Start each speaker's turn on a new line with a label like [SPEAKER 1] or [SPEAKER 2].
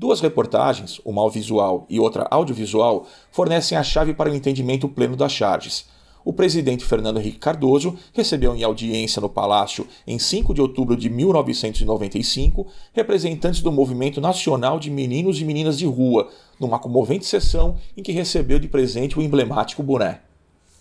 [SPEAKER 1] Duas reportagens, uma visual e outra audiovisual, fornecem a chave para o entendimento pleno das charges. O presidente Fernando Henrique Cardoso recebeu em audiência no Palácio, em 5 de outubro de 1995, representantes do Movimento Nacional de Meninos e Meninas de Rua, numa comovente sessão em que recebeu de presente o emblemático boné.